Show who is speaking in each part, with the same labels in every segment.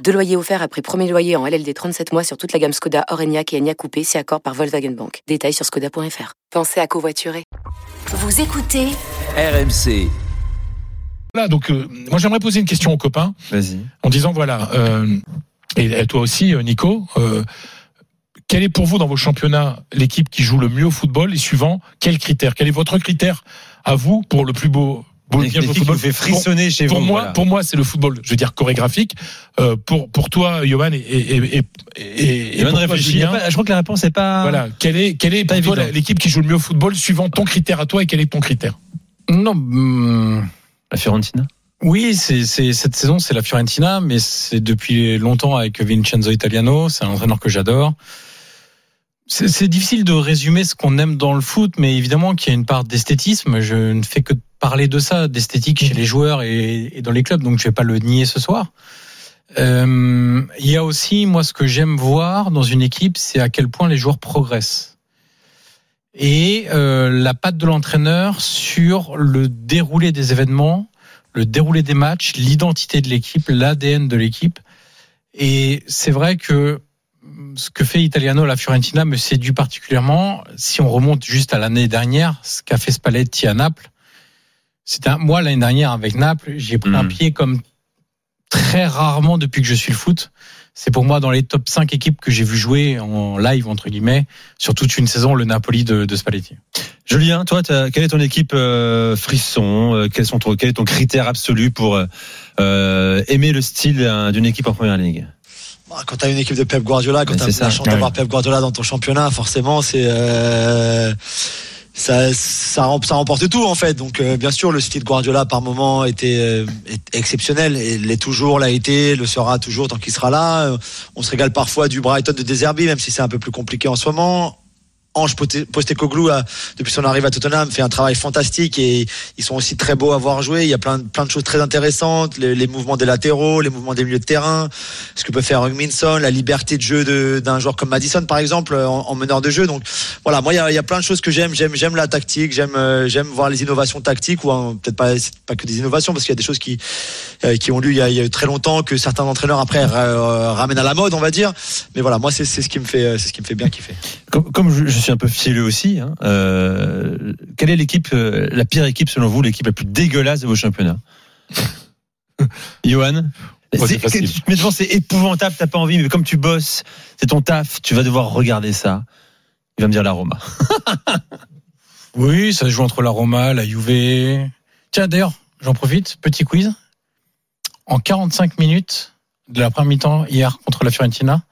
Speaker 1: Deux loyers offerts après premier loyer en LLD 37 mois sur toute la gamme Skoda, Orenia et Enya Coupé, si accord par Volkswagen Bank. Détails sur skoda.fr. Pensez à covoiturer.
Speaker 2: Vous écoutez
Speaker 3: RMC.
Speaker 4: Voilà, donc euh, moi j'aimerais poser une question aux copains
Speaker 5: Vas-y.
Speaker 4: en disant voilà, euh, et, toi aussi euh, Nico, euh, quelle est pour vous dans vos championnats l'équipe qui joue le mieux au football et suivant quel critère? Quel est votre critère à vous pour le plus beau
Speaker 5: qui
Speaker 4: football
Speaker 5: vous fait frissonner chez
Speaker 4: pour
Speaker 5: vous.
Speaker 4: moi,
Speaker 5: voilà.
Speaker 4: pour moi, c'est le football. Je veux dire chorégraphique. Euh, pour pour toi, Johan et et et et,
Speaker 5: réfléchit. Je crois que la réponse n'est pas.
Speaker 4: voilà, quelle est quelle est pour toi l'équipe qui joue le mieux au football suivant ton critère à toi et quel est ton critère?
Speaker 6: Non, hum,
Speaker 5: La Fiorentina?
Speaker 6: oui, c'est c'est- cette saison, c'est la Fiorentina, mais c'est depuis longtemps avec Vincenzo Italiano. C'est un entraîneur que j'adore. C'est c'est difficile de résumer ce qu'on aime dans le foot, mais évidemment qu'il y a une part d'esthétisme. Je ne fais que parler de ça, d'esthétique chez les joueurs et, dans les clubs, donc je vais pas le nier ce soir. Euh, Il y a aussi, moi, ce que j'aime voir dans une équipe, c'est à quel point les joueurs progressent. Et euh, la patte de l'entraîneur sur le déroulé des événements, le déroulé des matchs, l'identité de l'équipe, l'ADN de l'équipe. Et c'est vrai que ce que fait Italiano à la Fiorentina me séduit particulièrement. Si on remonte juste à l'année dernière, ce qu'a fait Spalletti à Naples, un, moi l'année dernière avec Naples, j'ai pris un
Speaker 5: Mhm.
Speaker 6: pied comme très rarement depuis que je suis le foot. C'est pour moi dans les top 5 équipes que j'ai vu jouer en live entre guillemets sur toute une saison le Napoli de, de Spalletti.
Speaker 5: Julien, toi, quelle est ton équipe euh, frisson euh, quels sont ton, Quel est ton critère absolu pour euh, aimer le style d'une équipe en première ligue?
Speaker 7: Bah, Quand tu as une équipe de Pep Guardiola, quand tu as la chance
Speaker 6: ouais.
Speaker 7: d'avoir Pep Guardiola dans ton championnat, forcément, c'est euh, ça, ça, ça remporte tout en fait. Donc euh, bien sûr, le style Guardiola par moment était euh, exceptionnel et l'est toujours, l'a été, le sera toujours tant qu'il sera là. Euh, On se régale parfois du Brighton de Deserbi, même si c'est un peu plus compliqué en ce moment. Ange Postecoglou, a, depuis son arrivée à Tottenham, fait un travail fantastique et ils sont aussi très beaux à voir jouer. Il y a plein, de- plein de choses très intéressantes, les, les mouvements des latéraux, les mouvements des milieux de terrain, ce que peut faire Minson, la liberté de jeu d'un joueur comme Madison par exemple en, en meneur de jeu. Donc voilà, moi il y a, plein de choses que j'aime. J'aime, j'aime la tactique, j'aime, euh, j'aime voir les innovations tactiques ou hein, peut-être pas, que des innovations parce qu'il y a des choses qui euh, qui ont lu il y, a, très longtemps que certains entraîneurs après euh, ramènent à la mode, on va dire. Mais voilà, moi c'est, ce qui me fait, c'est ce qui me fait bien kiffer.
Speaker 5: comme, je, suis un peu fielleux aussi, hein, quelle est l'équipe, la pire équipe selon vous, l'équipe la plus dégueulasse de vos championnats? Johan
Speaker 4: Ouais, c'est
Speaker 5: C'est-
Speaker 4: facile.
Speaker 5: tu te mets devant, c'est épouvantable, t'as pas envie, mais comme tu bosses, c'est ton taf, tu vas devoir regarder ça. Il va me dire la Roma.
Speaker 6: Oui, ça se joue entre la Roma, la Juve. Tiens, d'ailleurs, j'en profite, petit quiz. En 45 minutes de la première mi-temps hier contre la Fiorentina,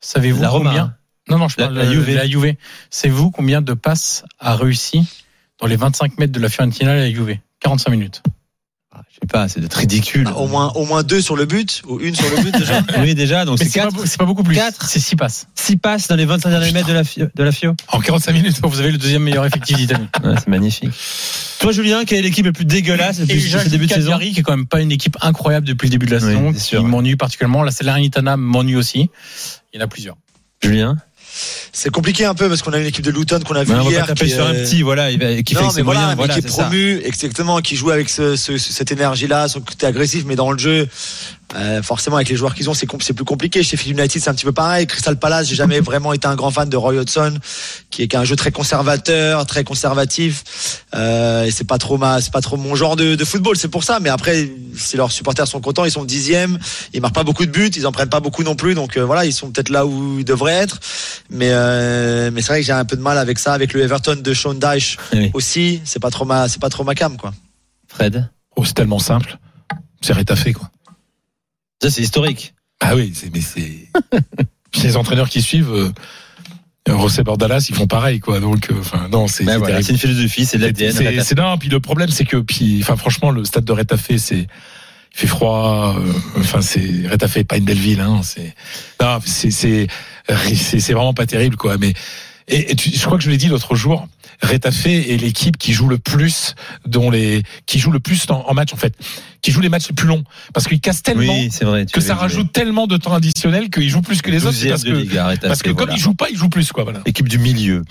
Speaker 6: savez-vous
Speaker 5: La Roma,
Speaker 6: combien
Speaker 5: hein.
Speaker 6: Non, non, je
Speaker 5: La-
Speaker 6: parle
Speaker 5: la
Speaker 6: de
Speaker 5: Juve.
Speaker 6: la Juve. Savez-vous combien de passes a réussi dans les 25 mètres de la Fiorentina la Juve? 45 minutes.
Speaker 5: Ah, Je sais pas, c'est d'être ridicule.
Speaker 7: Ah, au moins, au moins deux sur le but ou une sur le but déjà.
Speaker 5: Oui, déjà, donc c'est
Speaker 6: pas,
Speaker 5: 4,
Speaker 6: beau- c'est pas beaucoup plus.
Speaker 5: Quatre.
Speaker 6: C'est 6 passes.
Speaker 5: 6 passes dans les 25 derniers mètres de la, Fio- de la FIO.
Speaker 6: En 45 minutes, vous avez le deuxième meilleur effectif d'Italie.
Speaker 5: Ouais, c'est magnifique. Toi, Julien, quelle est l'équipe la plus dégueulasse depuis ce début de saison
Speaker 6: Cagliari, qui est quand même pas une équipe incroyable depuis le début de la
Speaker 5: Oui,
Speaker 6: saison, qui
Speaker 5: ouais.
Speaker 6: m'ennuie particulièrement. La Salernitana m'ennuie aussi. Il y en a plusieurs.
Speaker 5: Julien
Speaker 7: C'est compliqué un peu parce qu'on a une équipe de Luton qu'on a vu hier. qui,
Speaker 5: sur un
Speaker 7: euh,
Speaker 5: petit, voilà, qui fait
Speaker 7: non,
Speaker 5: avec
Speaker 7: mais voilà,
Speaker 5: moyens.
Speaker 7: mais
Speaker 5: Voilà,
Speaker 7: qui est
Speaker 5: c'est ça.
Speaker 7: promu, exactement, qui joue avec ce, ce- cette énergie-là, son côté agressif, mais dans le jeu, euh, forcément avec les joueurs qu'ils ont, c'est com- plus compliqué. Chez Phil United, c'est un petit peu pareil. Crystal Palace, j'ai jamais vraiment été un grand fan de Roy Hodgson, qui est qui un jeu très conservateur, très conservatif. Euh, et c'est pas trop ma, c'est pas trop mon genre de, de football. C'est pour ça. Mais après, si leurs supporters sont contents, ils sont dixièmes, ils marquent pas beaucoup de buts, ils en prennent pas beaucoup non plus. Donc euh, voilà, ils sont peut-être là où ils devraient être. Mais euh, mais c'est vrai que j'ai un peu de mal avec ça, avec le Everton de Sean Dyche
Speaker 5: Oui.
Speaker 7: aussi. C'est pas trop ma, c'est pas trop ma cam quoi.
Speaker 5: Fred?
Speaker 4: Oh, c'est tellement simple. C'est rétafé, quoi.
Speaker 5: Ça, c'est historique.
Speaker 4: Ah oui, c'est, mais c'est. Les entraîneurs qui suivent, euh, José Bordalas, ils font pareil, quoi. Donc, euh, enfin, non, c'est.
Speaker 5: Ben
Speaker 4: c'est
Speaker 5: voilà, c'est une philosophie, c'est de l'ADN.
Speaker 4: C'est, c'est non, puis le problème, c'est que, puis, enfin, franchement, le stade de Rétafé, c'est, il fait froid, euh, enfin, c'est, Rétafé est pas une belle ville, hein, c'est, non, c'est, c'est, c'est, c'est vraiment pas terrible, quoi, mais, et, et tu- je crois que je l'ai dit l'autre jour, Retafe est l'équipe qui joue le plus, dont les, qui joue le plus en, en match en fait, qui joue les matchs les plus longs, parce qu'ils cassent tellement
Speaker 5: Oui, c'est vrai.
Speaker 4: que ça rajoute tellement de temps additionnel qu'ils jouent plus que les autres. c'est
Speaker 5: 12e
Speaker 4: Parce que,
Speaker 5: Liga,
Speaker 4: parce que comme
Speaker 5: voilà.
Speaker 4: ils jouent pas, ils jouent plus quoi. Voilà.
Speaker 5: Équipe du milieu.